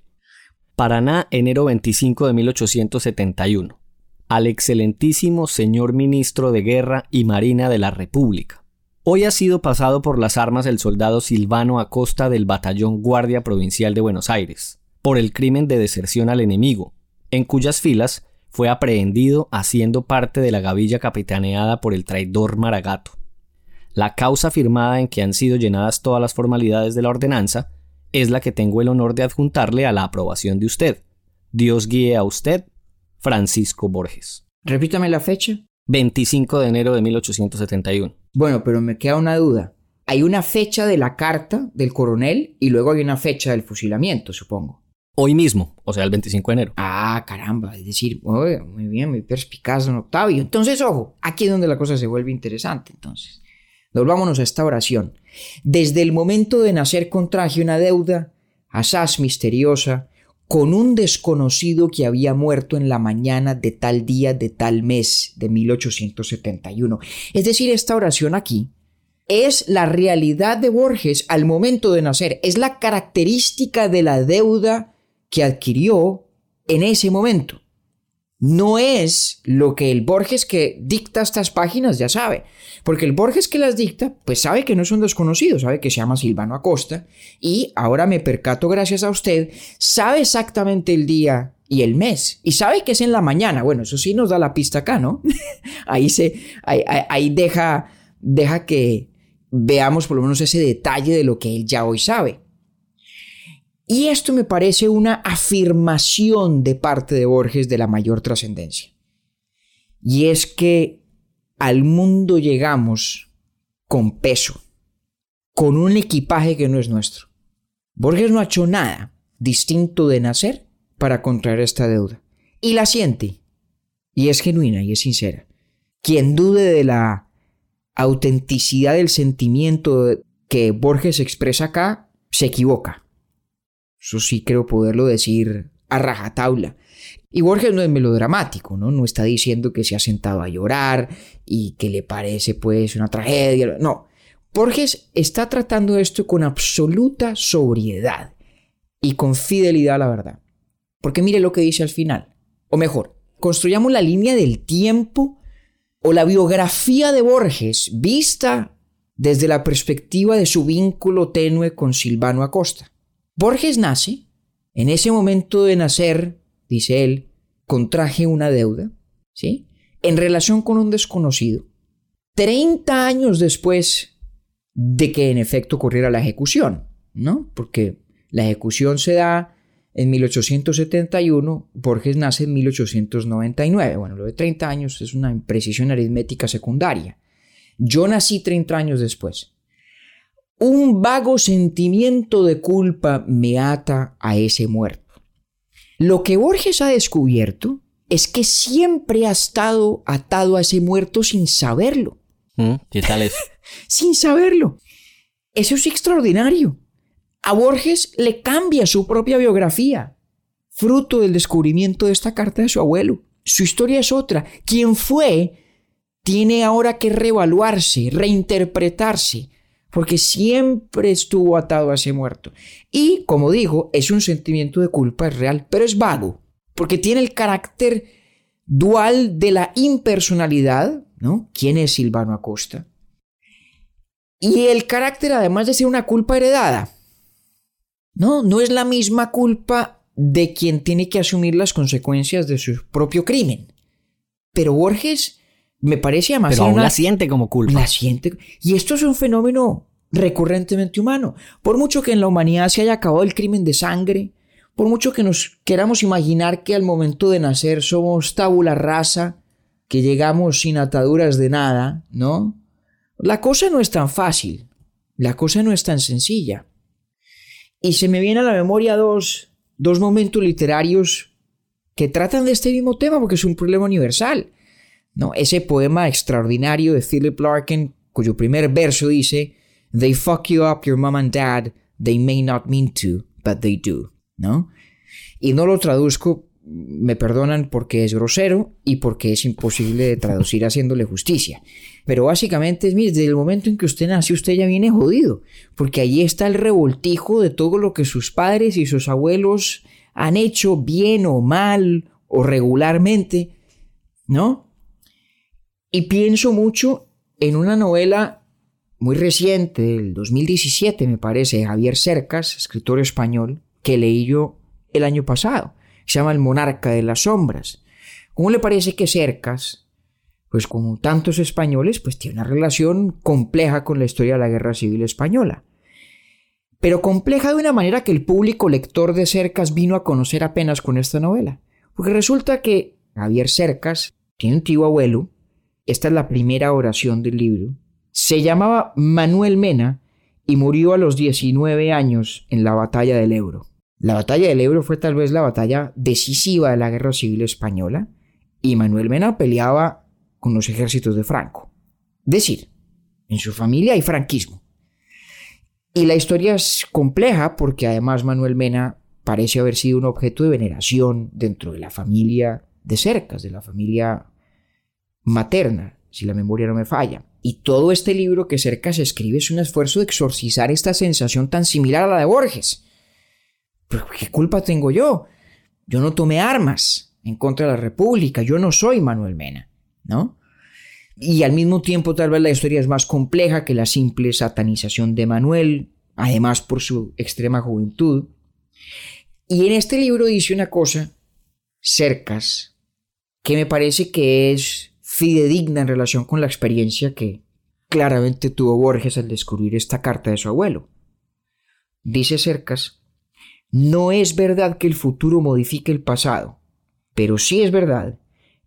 Paraná, enero 25 de 1871. Al excelentísimo señor ministro de Guerra y Marina de la República. Hoy ha sido pasado por las armas el soldado Silvano Acosta del Batallón Guardia Provincial de Buenos Aires, por el crimen de deserción al enemigo, en cuyas filas fue aprehendido haciendo parte de la gavilla capitaneada por el traidor Maragato. La causa firmada en que han sido llenadas todas las formalidades de la ordenanza es la que tengo el honor de adjuntarle a la aprobación de usted. Dios guíe a usted, Francisco Borges. Repítame la fecha. 25 de enero de 1871. Bueno, pero me queda una duda. Hay una fecha de la carta del coronel y luego hay una fecha del fusilamiento, supongo hoy mismo, o sea, el 25 de enero. Ah, caramba, es decir, muy bien, muy perspicaz, don Octavio. Entonces, ojo, aquí es donde la cosa se vuelve interesante, entonces. Volvámonos a esta oración. Desde el momento de nacer contraje una deuda, asaz misteriosa, con un desconocido que había muerto en la mañana de tal día de tal mes de 1871. Es decir, esta oración aquí es la realidad de Borges al momento de nacer, es la característica de la deuda que adquirió en ese momento. No es lo que el Borges que dicta estas páginas ya sabe, porque el Borges que las dicta, pues sabe que no es un desconocido, sabe que se llama Silvano Acosta, y ahora me percato gracias a usted, sabe exactamente el día y el mes, y sabe que es en la mañana, bueno, eso sí nos da la pista acá, ¿no? <laughs> ahí se, ahí, ahí deja, deja que veamos por lo menos ese detalle de lo que él ya hoy sabe. Y esto me parece una afirmación de parte de Borges de la mayor trascendencia. Y es que al mundo llegamos con peso, con un equipaje que no es nuestro. Borges no ha hecho nada distinto de nacer para contraer esta deuda. Y la siente. Y es genuina y es sincera. Quien dude de la autenticidad del sentimiento que Borges expresa acá, se equivoca. Eso sí creo poderlo decir a rajatabla. Y Borges no es melodramático, ¿no? No está diciendo que se ha sentado a llorar y que le parece pues una tragedia. No. Borges está tratando esto con absoluta sobriedad y con fidelidad a la verdad. Porque mire lo que dice al final. O mejor, construyamos la línea del tiempo o la biografía de Borges vista desde la perspectiva de su vínculo tenue con Silvano Acosta. Borges nace, en ese momento de nacer, dice él, contraje una deuda, ¿sí? En relación con un desconocido. 30 años después de que en efecto ocurriera la ejecución. ¿no? Porque la ejecución se da en 1871, Borges nace en 1899. Bueno, lo de 30 años es una imprecisión aritmética secundaria. Yo nací 30 años después. Un vago sentimiento de culpa me ata a ese muerto. Lo que Borges ha descubierto es que siempre ha estado atado a ese muerto sin saberlo. ¿Mm? ¿Qué tal es? <laughs> sin saberlo. Eso es extraordinario. A Borges le cambia su propia biografía, fruto del descubrimiento de esta carta de su abuelo. Su historia es otra. Quien fue tiene ahora que reevaluarse, reinterpretarse, porque siempre estuvo atado a ese muerto. Y, como digo, es un sentimiento de culpa, real, pero es vago, porque tiene el carácter dual de la impersonalidad, ¿no? ¿Quién es Silvano Acosta? Y el carácter, además de ser una culpa heredada, no, no es la misma culpa de quien tiene que asumir las consecuencias de su propio crimen. Pero Borges me parece además... Pero aún la siente como culpa. La siente. Y esto es un fenómeno recurrentemente humano. Por mucho que en la humanidad se haya acabado el crimen de sangre, por mucho que nos queramos imaginar que al momento de nacer somos tabula rasa, que llegamos sin ataduras de nada, ¿no? La cosa no es tan fácil, la cosa no es tan sencilla. Y se me vienen a la memoria dos, dos momentos literarios que tratan de este mismo tema porque es un problema universal. ¿No? Ese poema extraordinario de Philip Larkin, cuyo primer verso dice, They fuck you up, your mom and dad, they may not mean to, but they do, ¿no? Y no lo traduzco, me perdonan porque es grosero y porque es imposible de traducir haciéndole justicia. Pero básicamente es, mire, desde el momento en que usted nació, usted ya viene jodido, porque allí está el revoltijo de todo lo que sus padres y sus abuelos han hecho bien o mal o regularmente, ¿no? Y pienso mucho en una novela muy reciente, del 2017 me parece, de Javier Cercas, escritor español, que leí yo el año pasado. Se llama El monarca de las sombras. ¿Cómo le parece que Cercas pues como tantos españoles, pues tiene una relación compleja con la historia de la Guerra Civil Española. Pero compleja de una manera que el público lector de Cercas vino a conocer apenas con esta novela. Porque resulta que Javier Cercas tiene un tío abuelo, esta es la primera oración del libro, se llamaba Manuel Mena y murió a los 19 años en la batalla del Ebro. La batalla del Ebro fue tal vez la batalla decisiva de la Guerra Civil Española y Manuel Mena peleaba con los ejércitos de Franco. Decir, en su familia hay franquismo. Y la historia es compleja porque además Manuel Mena parece haber sido un objeto de veneración dentro de la familia de Cercas, de la familia materna, si la memoria no me falla. Y todo este libro que Cercas escribe es un esfuerzo de exorcizar esta sensación tan similar a la de Borges. ¿Pero qué culpa tengo yo? Yo no tomé armas en contra de la República, yo no soy Manuel Mena. ¿no? Y al mismo tiempo tal vez la historia es más compleja que la simple satanización de Manuel, además por su extrema juventud. Y en este libro dice una cosa, cercas, que me parece que es fidedigna en relación con la experiencia que claramente tuvo Borges al descubrir esta carta de su abuelo. Dice Cercas, no es verdad que el futuro modifique el pasado, pero sí es verdad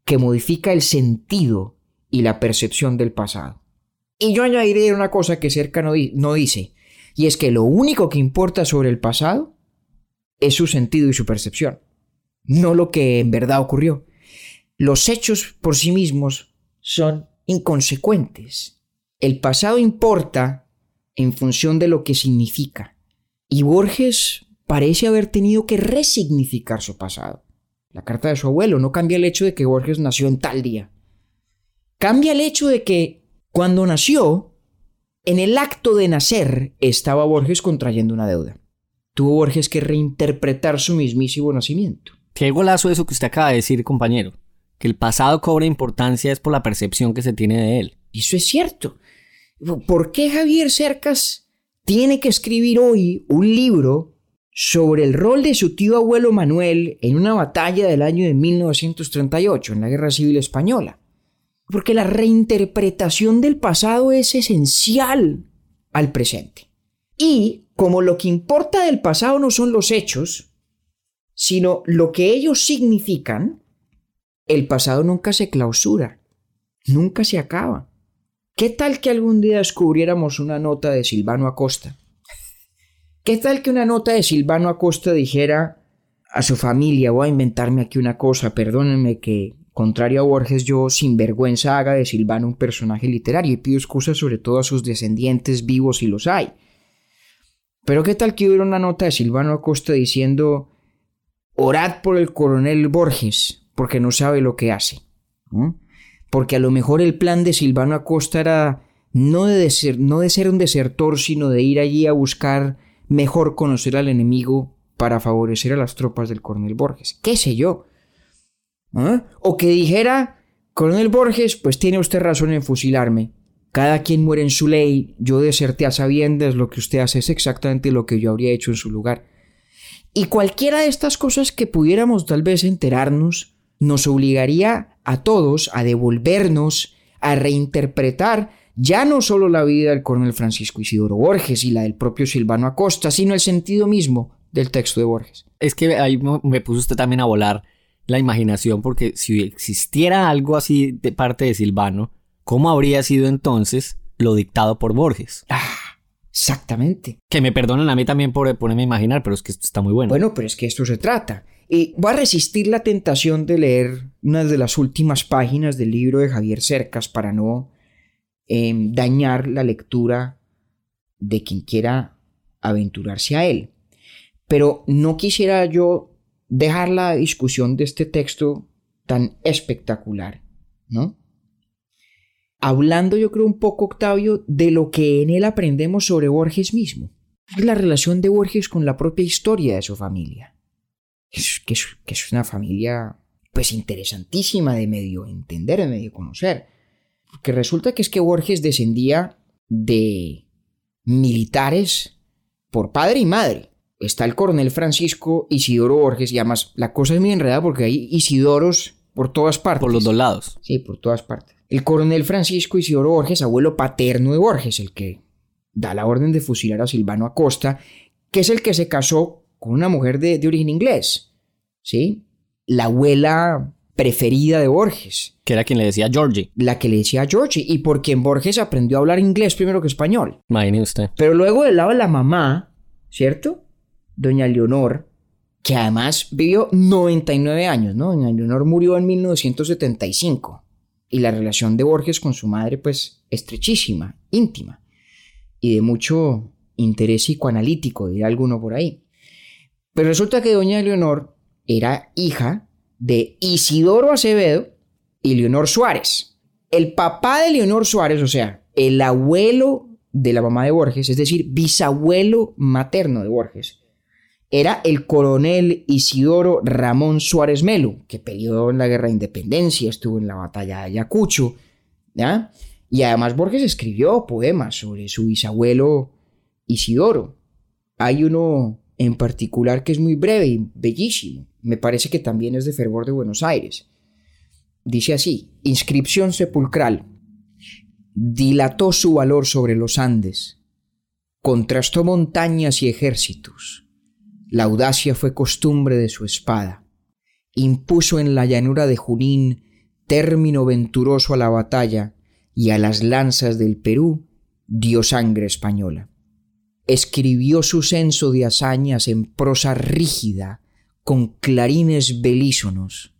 que modifica el sentido y la percepción del pasado. Y yo añadiré una cosa que Cerca no, no dice, y es que lo único que importa sobre el pasado es su sentido y su percepción, no lo que en verdad ocurrió. Los hechos por sí mismos son inconsecuentes. El pasado importa en función de lo que significa. Y Borges parece haber tenido que resignificar su pasado. La carta de su abuelo no cambia el hecho de que Borges nació en tal día. Cambia el hecho de que cuando nació, en el acto de nacer, estaba Borges contrayendo una deuda. Tuvo Borges que reinterpretar su mismísimo nacimiento. Qué golazo eso que usted acaba de decir, compañero. Que el pasado cobra importancia es por la percepción que se tiene de él. Eso es cierto. ¿Por qué Javier Cercas tiene que escribir hoy un libro sobre el rol de su tío abuelo Manuel en una batalla del año de 1938, en la Guerra Civil Española. Porque la reinterpretación del pasado es esencial al presente. Y como lo que importa del pasado no son los hechos, sino lo que ellos significan, el pasado nunca se clausura, nunca se acaba. ¿Qué tal que algún día descubriéramos una nota de Silvano Acosta? ¿Qué tal que una nota de Silvano Acosta dijera a su familia, voy a inventarme aquí una cosa, perdónenme que, contrario a Borges, yo sin vergüenza haga de Silvano un personaje literario y pido excusas sobre todo a sus descendientes vivos si los hay? Pero qué tal que hubiera una nota de Silvano Acosta diciendo, orad por el coronel Borges, porque no sabe lo que hace porque a lo mejor el plan de Silvano Acosta era no de, ser, no de ser un desertor, sino de ir allí a buscar mejor conocer al enemigo para favorecer a las tropas del coronel Borges. ¿Qué sé yo? ¿Ah? O que dijera, coronel Borges, pues tiene usted razón en fusilarme. Cada quien muere en su ley, yo deserté a sabiendas, lo que usted hace es exactamente lo que yo habría hecho en su lugar. Y cualquiera de estas cosas que pudiéramos tal vez enterarnos, nos obligaría a todos a devolvernos, a reinterpretar ya no solo la vida del coronel Francisco Isidoro Borges y la del propio Silvano Acosta, sino el sentido mismo del texto de Borges. Es que ahí me puso usted también a volar la imaginación, porque si existiera algo así de parte de Silvano, ¿cómo habría sido entonces lo dictado por Borges? Ah, exactamente. Que me perdonen a mí también por ponerme a imaginar, pero es que esto está muy bueno. Bueno, pero es que esto se trata. Y voy a resistir la tentación de leer una de las últimas páginas del libro de Javier Cercas para no em, dañar la lectura de quien quiera aventurarse a él. Pero no quisiera yo dejar la discusión de este texto tan espectacular, ¿no? Hablando yo creo un poco, Octavio, de lo que en él aprendemos sobre Borges mismo. La relación de Borges con la propia historia de su familia que es, una familia pues interesantísima de medio entender, de medio conocer. Porque resulta que es que Borges descendía de militares por padre y madre. Está el coronel Francisco Isidoro Borges y además la cosa es muy enredada porque hay Isidoros por todas partes. Por los dos lados. Sí, por todas partes. El coronel Francisco Isidoro Borges, abuelo paterno de Borges, el que da la orden de fusilar a Silvano Acosta, que es el que se casó con una mujer de, origen inglés, ¿sí? La abuela preferida de Borges. Que era quien le decía Georgie. La que le decía Georgie. Y por quien Borges aprendió a hablar inglés primero que español. Imagine usted. Pero luego del lado de la mamá, ¿cierto? Doña Leonor, que además vivió 99 años, ¿no? Doña Leonor murió en 1975. Y la relación de Borges con su madre, pues, estrechísima, íntima. Y de mucho interés psicoanalítico, dirá alguno por ahí. Pero resulta que doña Leonor era hija de Isidoro Acevedo y Leonor Suárez. El papá de Leonor Suárez, o sea, el abuelo de la mamá de Borges, es decir, bisabuelo materno de Borges, era el coronel Isidoro Ramón Suárez Melo, que peleó en la guerra de independencia, estuvo en la batalla de Ayacucho, ¿ya? Y además Borges escribió poemas sobre su bisabuelo Isidoro. Hay uno en particular que es muy breve y bellísimo. Me parece que también es de Fervor de Buenos Aires. Dice así, inscripción sepulcral. Dilató su valor sobre los Andes, contrastó montañas y ejércitos. La audacia fue costumbre de su espada. Impuso en la llanura de Junín término venturoso a la batalla y a las lanzas del Perú dio sangre española escribió su censo de hazañas en prosa rígida, con clarines belísonos.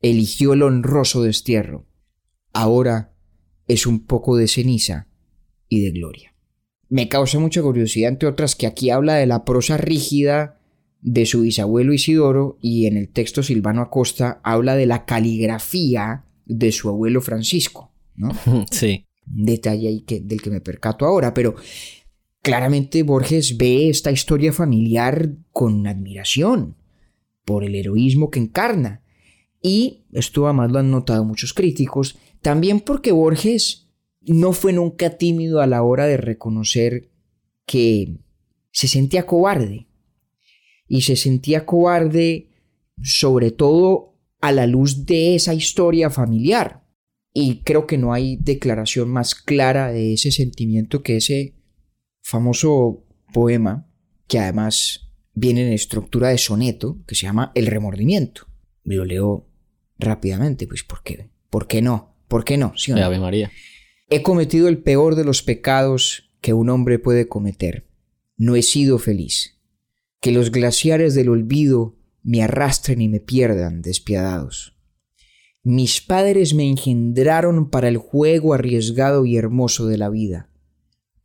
Eligió el honroso destierro. Ahora es un poco de ceniza y de gloria. Me causa mucha curiosidad, entre otras, que aquí habla de la prosa rígida de su bisabuelo Isidoro y en el texto Silvano Acosta habla de la caligrafía de su abuelo Francisco, ¿no? <laughs> Sí. detalle ahí que, del que me percato ahora, pero Claramente Borges ve esta historia familiar con admiración por el heroísmo que encarna. Y esto además lo han notado muchos críticos, también porque Borges no fue nunca tímido a la hora de reconocer que se sentía cobarde. Y se sentía cobarde sobre todo a la luz de esa historia familiar. Y creo que no hay declaración más clara de ese sentimiento que ese famoso poema que además viene en estructura de soneto, que se llama El remordimiento. Me lo leo rápidamente, pues ¿por qué? ¿Por qué no? ¿Por qué no? ¿Sí o no? Ave María. He cometido el peor de los pecados que un hombre puede cometer. No he sido feliz. Que los glaciares del olvido me arrastren y me pierdan despiadados. Mis padres me engendraron para el juego arriesgado y hermoso de la vida,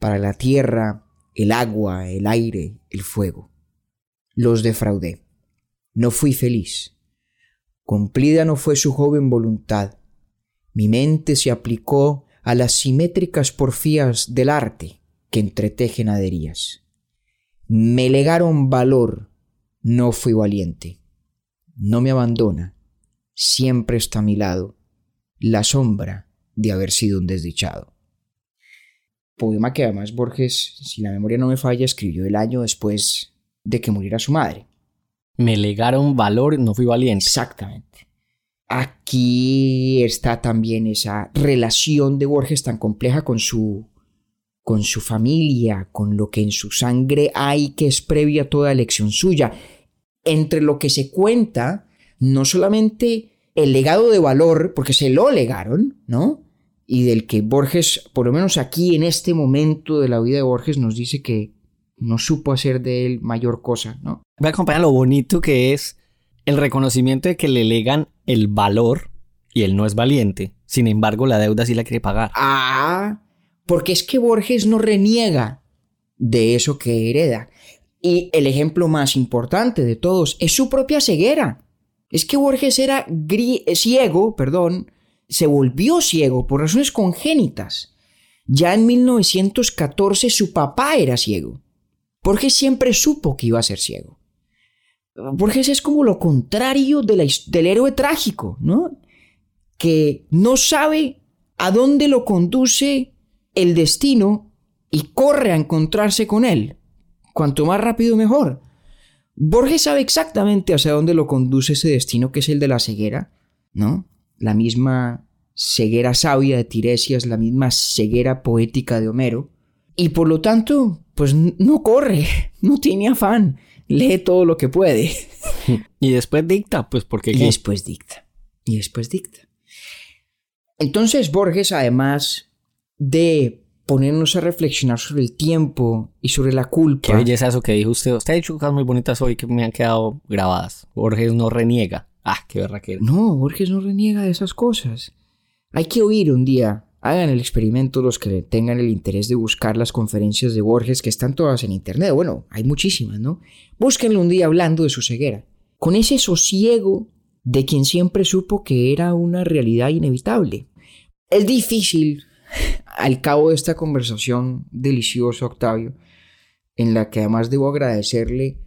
para la tierra, el agua, el aire, el fuego. Los defraudé. No fui feliz. Cumplida no fue su joven voluntad. Mi mente se aplicó a las simétricas porfías del arte que entretejen aderías. Me legaron valor, no fui valiente. No me abandona, siempre está a mi lado, la sombra de haber sido un desdichado. Poema que además Borges, si la memoria no me falla, escribió el año después de que muriera su madre. Me legaron valor, no fui valiente. Exactamente. Aquí está también esa relación de Borges tan compleja con su con su familia, con lo que en su sangre hay que es previa a toda elección suya. Entre lo que se cuenta, no solamente el legado de valor, porque se lo legaron, ¿no? Y del que Borges, por lo menos aquí en este momento de la vida de Borges, nos dice que no supo hacer de él mayor cosa, ¿no? Voy a acompañar lo bonito que es el reconocimiento de que le legan el valor y él no es valiente. Sin embargo, la deuda sí la quiere pagar. Ah, porque es que Borges no reniega de eso que hereda. Y el ejemplo más importante de todos es su propia ceguera. Es que Borges era ciego, perdón, se volvió ciego por razones congénitas. Ya en 1914 su papá era ciego. Borges siempre supo que iba a ser ciego. Borges es como lo contrario del héroe trágico, ¿no? Que no sabe a dónde lo conduce el destino y corre a encontrarse con él. Cuanto más rápido mejor. Borges sabe exactamente hacia dónde lo conduce ese destino que es el de la ceguera, ¿no? La misma ceguera sabia de Tiresias, la misma ceguera poética de Homero. Y por lo tanto, pues no corre, <laughs> no tiene afán, lee todo lo que puede. <laughs> y después dicta, pues porque... Y después dicta. Y después dicta. Entonces Borges, además de ponernos a reflexionar sobre el tiempo y sobre la culpa. Qué belleza eso que dijo usted. Usted ha dicho cosas muy bonitas hoy que me han quedado grabadas. Borges no reniega. Ah, qué berraquero. No, Borges no reniega de esas cosas. Hay que oír un día. Hagan el experimento los que tengan el interés de buscar las conferencias de Borges que están todas en internet. Bueno, hay muchísimas, ¿no? Búsquenlo un día hablando de su ceguera. Con ese sosiego de quien siempre supo que era una realidad inevitable. Es difícil al cabo de esta conversación deliciosa, Octavio, en la que además debo agradecerle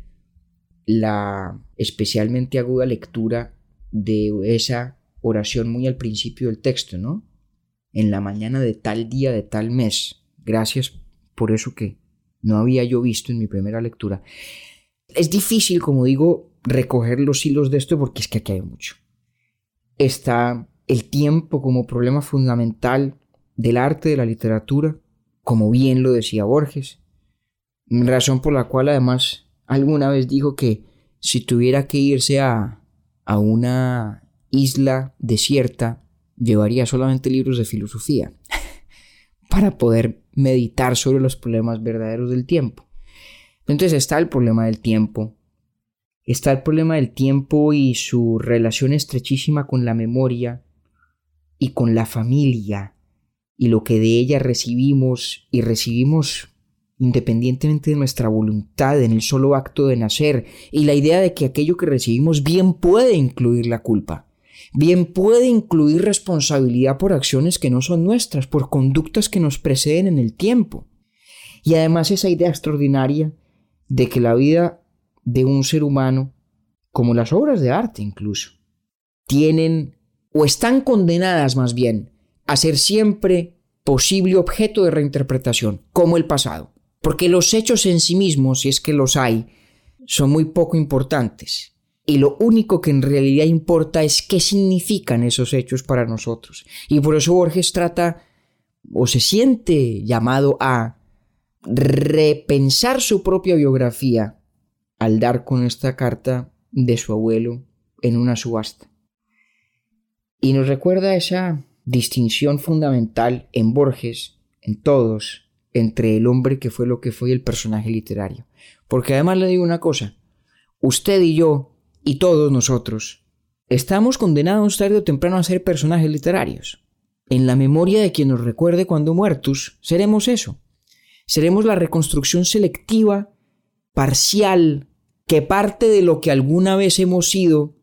la especialmente aguda lectura de esa oración muy al principio del texto, ¿no? En la mañana de tal día, de tal mes. Gracias por eso que no había yo visto en mi primera lectura. Es difícil, como digo, recoger los hilos de esto porque es que aquí hay mucho. Está el tiempo como problema fundamental del arte, de la literatura, como bien lo decía Borges, razón por la cual además alguna vez dijo que si tuviera que irse a, a una isla desierta, llevaría solamente libros de filosofía <laughs> para poder meditar sobre los problemas verdaderos del tiempo. Entonces está el problema del tiempo, está el problema del tiempo y su relación estrechísima con la memoria y con la familia y lo que de ella recibimos y recibimos independientemente de nuestra voluntad en el solo acto de nacer y la idea de que aquello que recibimos bien puede incluir la culpa, bien puede incluir responsabilidad por acciones que no son nuestras, por conductas que nos preceden en el tiempo. Y además esa idea extraordinaria de que la vida de un ser humano, como las obras de arte incluso, tienen o están condenadas más bien a ser siempre posible objeto de reinterpretación, como el pasado. Porque los hechos en sí mismos, si es que los hay, son muy poco importantes. Y lo único que en realidad importa es qué significan esos hechos para nosotros. Y por eso Borges trata o se siente llamado a repensar su propia biografía al dar con esta carta de su abuelo en una subasta. Y nos recuerda esa distinción fundamental en Borges, en todos, entre el hombre que fue lo que fue y el personaje literario. Porque además le digo una cosa, usted y yo, y todos nosotros, estamos condenados tarde o temprano a ser personajes literarios. En la memoria de quien nos recuerde cuando muertos, seremos eso. Seremos la reconstrucción selectiva, parcial, que parte de lo que alguna vez hemos sido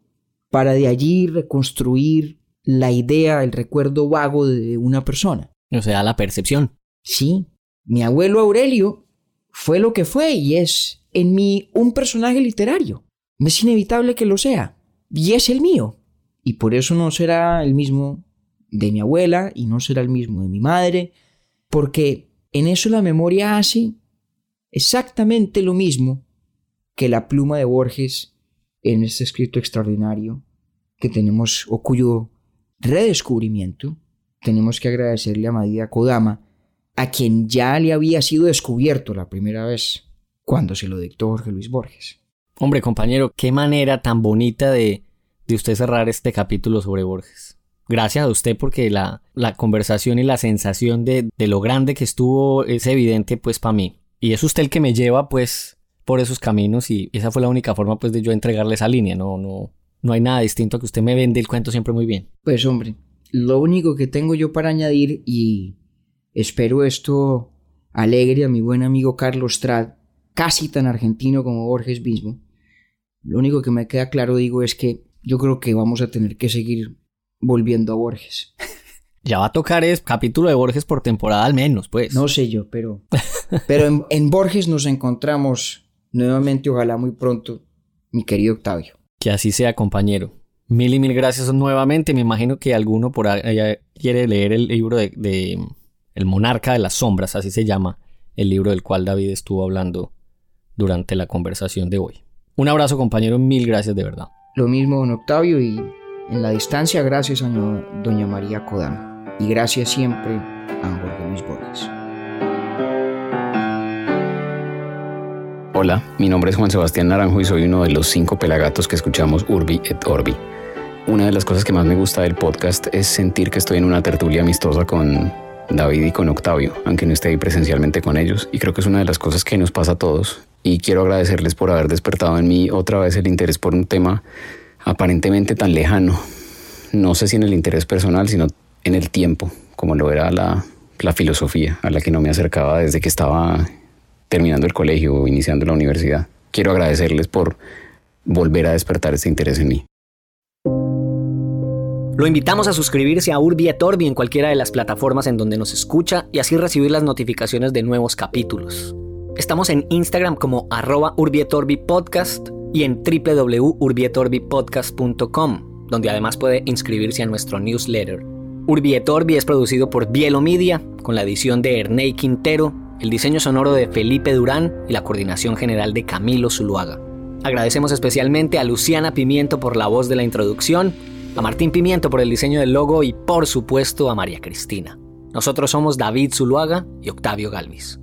para de allí reconstruir la idea, el recuerdo vago de una persona. O sea, la percepción. Sí, mi abuelo Aurelio fue lo que fue y es en mí un personaje literario. Es inevitable que lo sea. Y es el mío. Y por eso no será el mismo de mi abuela y no será el mismo de mi madre, porque en eso la memoria hace exactamente lo mismo que la pluma de Borges en este escrito extraordinario que tenemos o cuyo redescubrimiento tenemos que agradecerle a María Kodama, a quien ya le había sido descubierto la primera vez cuando se lo dictó Jorge Luis Borges. Hombre, compañero, qué manera tan bonita de, de usted cerrar este capítulo sobre Borges. Gracias a usted porque la, la conversación y la sensación de, de lo grande que estuvo es evidente pues para mí. Y es usted el que me lleva pues por esos caminos y esa fue la única forma pues de yo entregarle esa línea. No, no, no hay nada distinto a que usted me vende el cuento siempre muy bien. Pues hombre, lo único que tengo yo para añadir y espero esto alegre a mi buen amigo Carlos Trad, casi tan argentino como Borges mismo. Lo único que me queda claro, digo, es que yo creo que vamos a tener que seguir volviendo a Borges. <laughs> Ya va a tocar es capítulo de Borges por temporada al menos, pues. No sé yo, pero, pero en, en Borges nos encontramos nuevamente, ojalá muy pronto, mi querido Octavio. Que así sea, compañero. Mil y mil gracias nuevamente. Me imagino que alguno por allá quiere leer el libro de, de, El monarca de las sombras, así se llama, el libro del cual David estuvo hablando durante la conversación de hoy. Un abrazo, compañero. Mil gracias de verdad. Lo mismo, don Octavio, y en la distancia, gracias a doña María Kodama. Y gracias siempre a Jorge Luis Borges. Hola, mi nombre es Juan Sebastián Naranjo y soy uno de los cinco pelagatos que escuchamos Urbi et Orbi. Una de las cosas que más me gusta del podcast es sentir que estoy en una tertulia amistosa con David y con Octavio, aunque no esté ahí presencialmente con ellos, y creo que es una de las cosas que nos pasa a todos. Y quiero agradecerles por haber despertado en mí otra vez el interés por un tema aparentemente tan lejano. No sé si en el interés personal, sino en el tiempo, como lo era la, la filosofía, a la que no me acercaba desde que estaba terminando el colegio o iniciando la universidad. Quiero agradecerles por volver a despertar este interés en mí. Lo invitamos a suscribirse a Urbi en cualquiera de las plataformas en donde nos escucha y así recibir las notificaciones de nuevos capítulos. Estamos en Instagram como arroba Urbi Podcast y en www.urbietorbi.podcast.com, donde además puede inscribirse a nuestro newsletter. Urbi es producido por Bielo Media, con la edición de Ernei Quintero, el diseño sonoro de Felipe Durán y la coordinación general de Camilo Zuluaga. Agradecemos especialmente a Luciana Pimiento por la voz de la introducción, a Martín Pimiento por el diseño del logo y por supuesto a María Cristina. Nosotros somos David Zuluaga y Octavio Galvis.